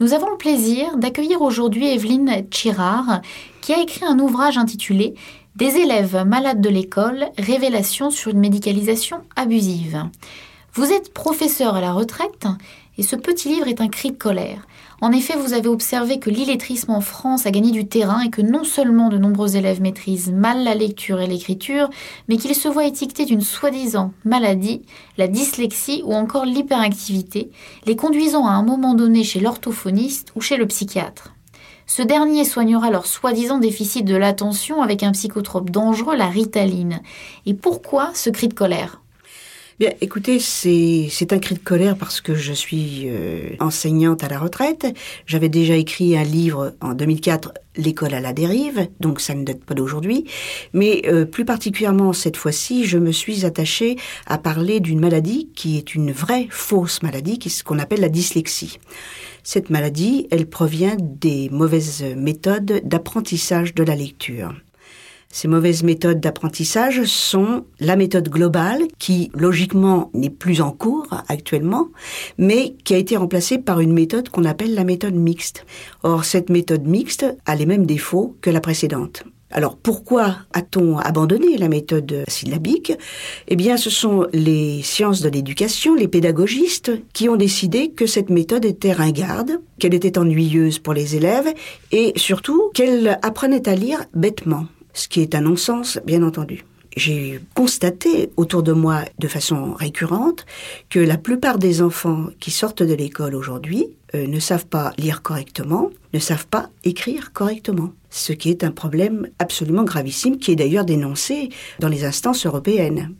Nous avons le plaisir d'accueillir aujourd'hui Evelyne Chirard, qui a écrit un ouvrage intitulé Des élèves malades de l'école, révélation sur une médicalisation abusive. Vous êtes professeur à la retraite et ce petit livre est un cri de colère. En effet, vous avez observé que l'illettrisme en France a gagné du terrain et que non seulement de nombreux élèves maîtrisent mal la lecture et l'écriture, mais qu'ils se voient étiquetés d'une soi-disant maladie, la dyslexie ou encore l'hyperactivité, les conduisant à un moment donné chez l'orthophoniste ou chez le psychiatre. Ce dernier soignera leur soi-disant déficit de l'attention avec un psychotrope dangereux, la ritaline. Et pourquoi ce cri de colère? Bien, écoutez, c'est un cri de colère parce que je suis euh, enseignante à la retraite. J'avais déjà écrit un livre en 2004, L'école à la dérive, donc ça ne date pas d'aujourd'hui. Mais euh, plus particulièrement cette fois-ci, je me suis attachée à parler d'une maladie qui est une vraie fausse maladie, qui est ce qu'on appelle la dyslexie. Cette maladie, elle provient des mauvaises méthodes d'apprentissage de la lecture. Ces mauvaises méthodes d'apprentissage sont la méthode globale, qui logiquement n'est plus en cours actuellement, mais qui a été remplacée par une méthode qu'on appelle la méthode mixte. Or, cette méthode mixte a les mêmes défauts que la précédente. Alors pourquoi a-t-on abandonné la méthode syllabique? Eh bien ce sont les sciences de l'éducation, les pédagogistes, qui ont décidé que cette méthode était ringarde, qu'elle était ennuyeuse pour les élèves et surtout qu'elle apprenait à lire bêtement ce qui est un non-sens, bien entendu. J'ai constaté autour de moi de façon récurrente que la plupart des enfants qui sortent de l'école aujourd'hui euh, ne savent pas lire correctement, ne savent pas écrire correctement. Ce qui est un problème absolument gravissime qui est d'ailleurs dénoncé dans les instances européennes.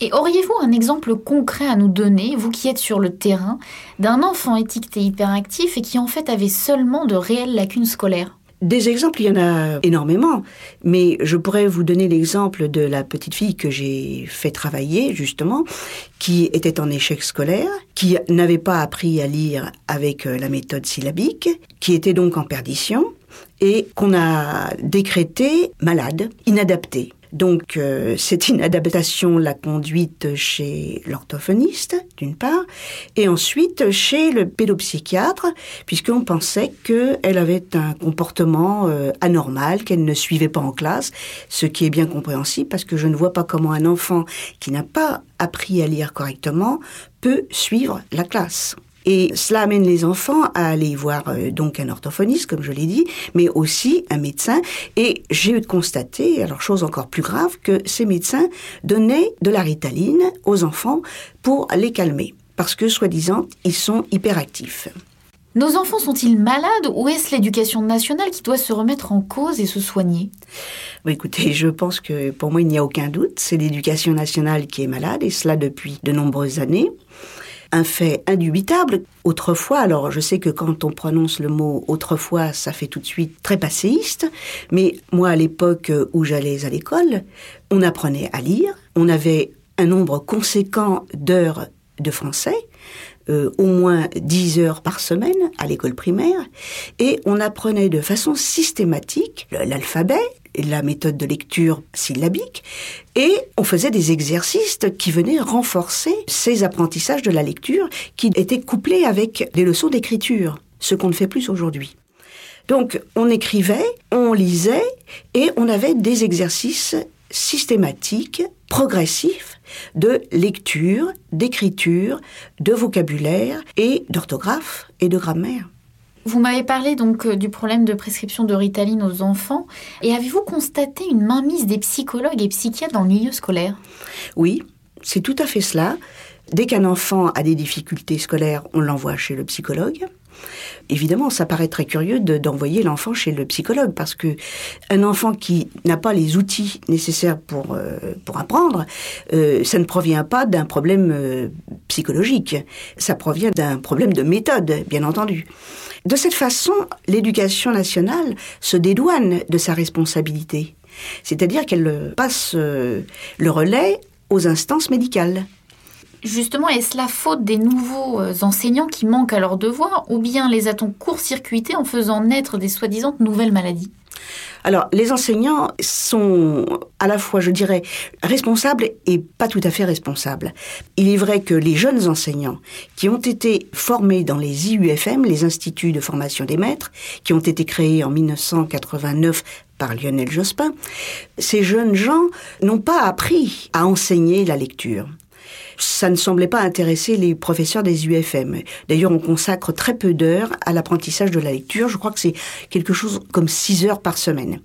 Et auriez-vous un exemple concret à nous donner, vous qui êtes sur le terrain, d'un enfant étiqueté hyperactif et qui en fait avait seulement de réelles lacunes scolaires? Des exemples, il y en a énormément, mais je pourrais vous donner l'exemple de la petite fille que j'ai fait travailler, justement, qui était en échec scolaire, qui n'avait pas appris à lire avec euh, la méthode syllabique, qui était donc en perdition, et qu'on a décrété malade, inadapté. Donc euh, cette inadaptation l'a conduite chez l'orthophoniste, d'une part, et ensuite chez le pédopsychiatre, puisqu'on pensait qu'elle avait un comportement euh, anormal, qu'elle ne suivait pas en classe, ce qui est bien compréhensible, parce que je ne vois pas comment un enfant qui n'a pas appris à lire correctement peut suivre la classe. Et cela amène les enfants à aller voir euh, donc un orthophoniste, comme je l'ai dit, mais aussi un médecin. Et j'ai constaté, alors chose encore plus grave, que ces médecins donnaient de la ritaline aux enfants pour les calmer, parce que soi-disant, ils sont hyperactifs. Nos enfants sont-ils malades ou est-ce l'éducation nationale qui doit se remettre en cause et se soigner? Écoutez, je pense que pour moi il n'y a aucun doute, c'est l'éducation nationale qui est malade et cela depuis de nombreuses années un fait indubitable. Autrefois, alors je sais que quand on prononce le mot autrefois, ça fait tout de suite très passéiste, mais moi à l'époque où j'allais à l'école, on apprenait à lire, on avait un nombre conséquent d'heures de français, euh, au moins 10 heures par semaine à l'école primaire, et on apprenait de façon systématique l'alphabet, la méthode de lecture syllabique, et on faisait des exercices qui venaient renforcer ces apprentissages de la lecture qui étaient couplés avec des leçons d'écriture, ce qu'on ne fait plus aujourd'hui. Donc on écrivait, on lisait et on avait des exercices systématiques, progressifs, de lecture, d'écriture, de vocabulaire et d'orthographe et de grammaire. Vous m'avez parlé donc euh, du problème de prescription de Ritaline aux enfants. Et avez-vous constaté une mainmise des psychologues et psychiatres dans le milieu scolaire? Oui, c'est tout à fait cela. Dès qu'un enfant a des difficultés scolaires, on l'envoie chez le psychologue. Évidemment, ça paraît très curieux d'envoyer l'enfant chez le psychologue parce que un enfant qui n'a pas les outils nécessaires pour euh, apprendre, euh, ça ne provient pas d'un problème euh, psychologique, ça provient d'un problème de méthode, bien entendu. De cette façon, l'éducation nationale se dédouane de sa responsabilité, c'est-à-dire qu'elle passe le relais aux instances médicales. Justement, est-ce la faute des nouveaux euh, enseignants qui manquent à leurs devoirs ou bien les a-t-on court-circuités en faisant naître des soi-disant nouvelles maladies? Alors, les enseignants sont à la fois, je dirais, responsables et pas tout à fait responsables. Il est vrai que les jeunes enseignants qui ont été formés dans les IUFM, les instituts de formation des maîtres, qui ont été créés en 1989 par Lionel Jospin, ces jeunes gens n'ont pas appris à enseigner la lecture ça ne semblait pas intéresser les professeurs des UFM. D'ailleurs, on consacre très peu d'heures à l'apprentissage de la lecture. Je crois que c'est quelque chose comme 6 heures par semaine.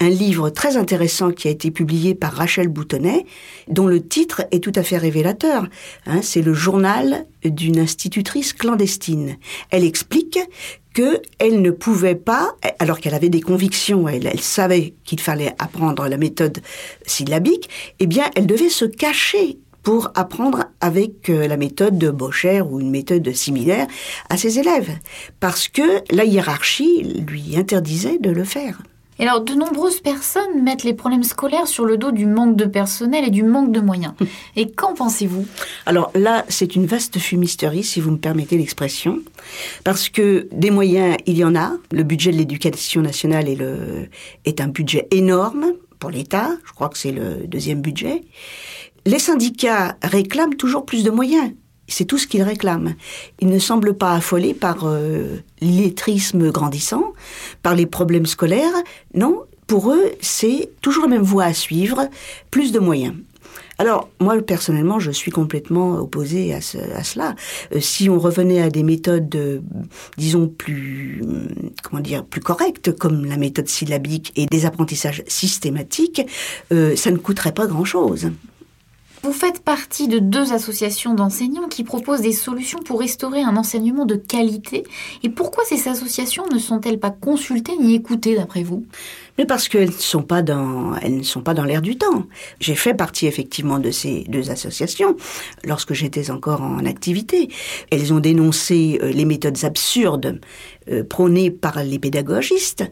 Un livre très intéressant qui a été publié par Rachel Boutonnet, dont le titre est tout à fait révélateur. Hein, c'est le journal d'une institutrice clandestine. Elle explique que elle ne pouvait pas, alors qu'elle avait des convictions, elle, elle savait qu'il fallait apprendre la méthode syllabique, eh bien, elle devait se cacher pour apprendre avec euh, la méthode de Bocher ou une méthode similaire à ses élèves, parce que la hiérarchie lui interdisait de le faire. Et alors, de nombreuses personnes mettent les problèmes scolaires sur le dos du manque de personnel et du manque de moyens. Et qu'en pensez-vous? Alors là, c'est une vaste fumisterie, si vous me permettez l'expression, parce que des moyens, il y en a. Le budget de l'éducation nationale est, le, est un budget énorme pour l'État. Je crois que c'est le deuxième budget. Les syndicats réclament toujours plus de moyens. C'est tout ce qu'ils réclament. Ils ne semblent pas affolés par euh, l'illettrisme grandissant, par les problèmes scolaires. Non, pour eux, c'est toujours la même voie à suivre, plus de moyens. Alors, moi, personnellement, je suis complètement opposé à, cela. Euh, si on revenait à des méthodes, euh, disons, plus, comment dire, plus correctes, comme la méthode syllabique et des apprentissages systématiques, ça ne coûterait pas grand-chose. Vous faites partie de deux associations d'enseignants qui proposent des solutions pour restaurer un enseignement de qualité. Et pourquoi ces associations ne sont-elles pas consultées ni écoutées d'après vous? Mais parce qu'elles ne sont pas dans, elles ne sont pas dans l'air du temps. J'ai fait partie effectivement de ces deux associations lorsque j'étais encore en activité. Elles ont dénoncé euh, les méthodes absurdes euh, prônées par les pédagogistes,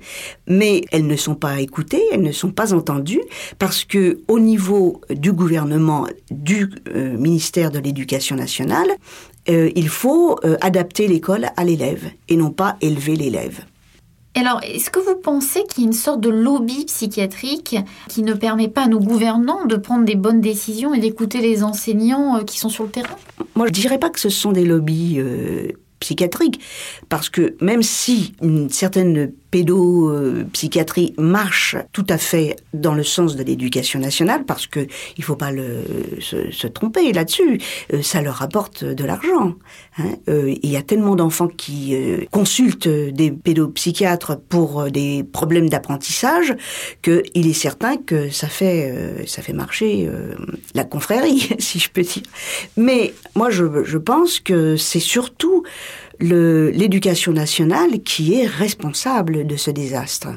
mais elles ne sont pas écoutées, elles ne sont pas entendues parce que au niveau du gouvernement, du euh, ministère de l'Éducation nationale, il faut adapter l'école à l'élève et non pas élever l'élève. Alors, est-ce que vous pensez qu'il y a une sorte de lobby psychiatrique qui ne permet pas à nos gouvernants de prendre des bonnes décisions et d'écouter les enseignants euh, qui sont sur le terrain? Moi, je dirais pas que ce sont des lobbies euh, psychiatriques, parce que même si une certaine pédopsychiatrie marche tout à fait dans le sens de l'éducation nationale parce que il faut pas le, se, tromper là-dessus. Euh, ça leur apporte de l'argent. Hein. Euh, il y a tellement d'enfants qui euh, consultent des pédopsychiatres pour des problèmes d'apprentissage que il est certain que ça fait ça fait marcher la confrérie, si je peux dire. Mais moi, je, je pense que c'est surtout l'éducation nationale qui est responsable de ce désastre.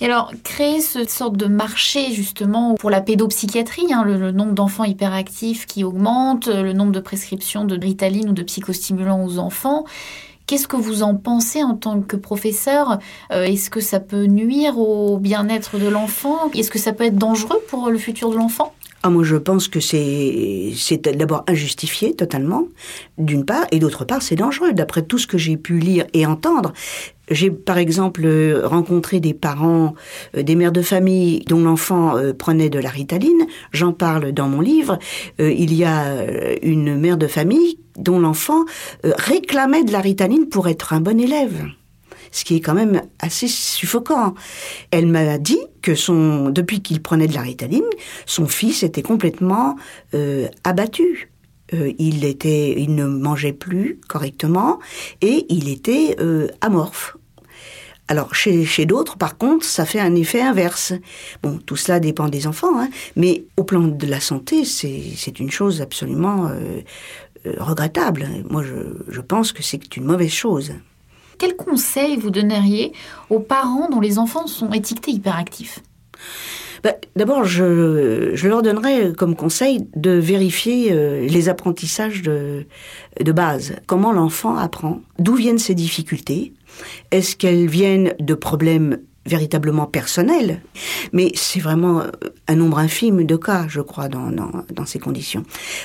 Et alors, créer cette sorte de marché justement pour la pédopsychiatrie, hein, le, nombre d'enfants hyperactifs qui augmente, le nombre de prescriptions de Ritaline ou de psychostimulants aux enfants, Qu'est-ce que vous en pensez en tant que professeur? Euh, Est-ce que ça peut nuire au bien-être de l'enfant? Est-ce que ça peut être dangereux pour le futur de l'enfant? Ah, moi, je pense que c'est, d'abord injustifié totalement, d'une part, et d'autre part, c'est dangereux. D'après tout ce que j'ai pu lire et entendre, j'ai par exemple rencontré des parents, euh, des mères de famille dont l'enfant euh, prenait de la ritaline. J'en parle dans mon livre. Euh, il y a une mère de famille dont l'enfant réclamait de la ritaline pour être un bon élève ce qui est quand même assez suffocant. Elle m'a dit que son, depuis qu'il prenait de la ritaline, son fils était complètement euh, abattu. Euh, il était, il ne mangeait plus correctement et il était euh, amorphe. Alors chez, chez d'autres, par contre, ça fait un effet inverse. Bon, tout cela dépend des enfants, hein, mais au plan de la santé, c'est une chose absolument regrettable. Moi, je pense que c'est une mauvaise chose. Quel conseil vous donneriez aux parents dont les enfants sont étiquetés hyperactifs bah, D'abord, je, leur donnerais comme conseil de vérifier euh, les apprentissages de, de base. Comment l'enfant apprend D'où viennent ses difficultés Est-ce qu'elles viennent de problèmes véritablement personnel, mais c'est vraiment euh, un nombre infime de cas, je crois, dans, dans, ces conditions.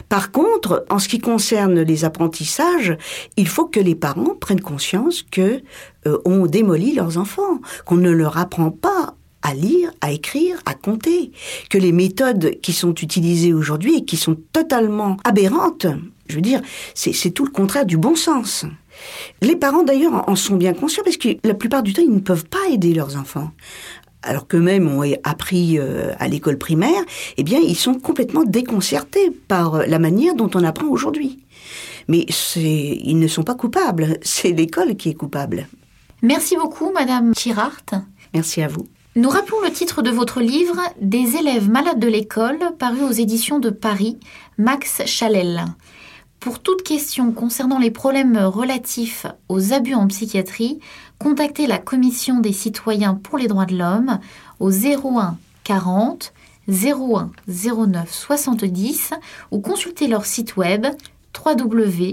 Par contre, en ce qui concerne les apprentissages, il faut que les parents prennent conscience que euh, on démolit leurs enfants, qu'on ne leur apprend pas à lire, à écrire, à compter, que les méthodes qui sont utilisées aujourd'hui et qui sont totalement aberrantes, je veux dire, c'est tout le contraire du bon sens. Les parents d'ailleurs en sont bien conscients parce que la plupart du temps ils ne peuvent pas aider leurs enfants. Alors qu'eux-mêmes ont appris euh, à l'école primaire, eh bien ils sont complètement déconcertés par euh, la manière dont on apprend aujourd'hui. Mais ils ne sont pas coupables, c'est l'école qui est coupable. Merci beaucoup, Madame Chirart. Merci à vous. Nous rappelons le titre de votre livre Des élèves malades de l'école, paru aux éditions de Paris, Max Chalel. Pour toute question concernant les problèmes relatifs aux abus en psychiatrie, contactez la Commission des citoyens pour les droits de l'homme au 01 40 01 09 70 ou consultez leur site web www.ccdh.fr.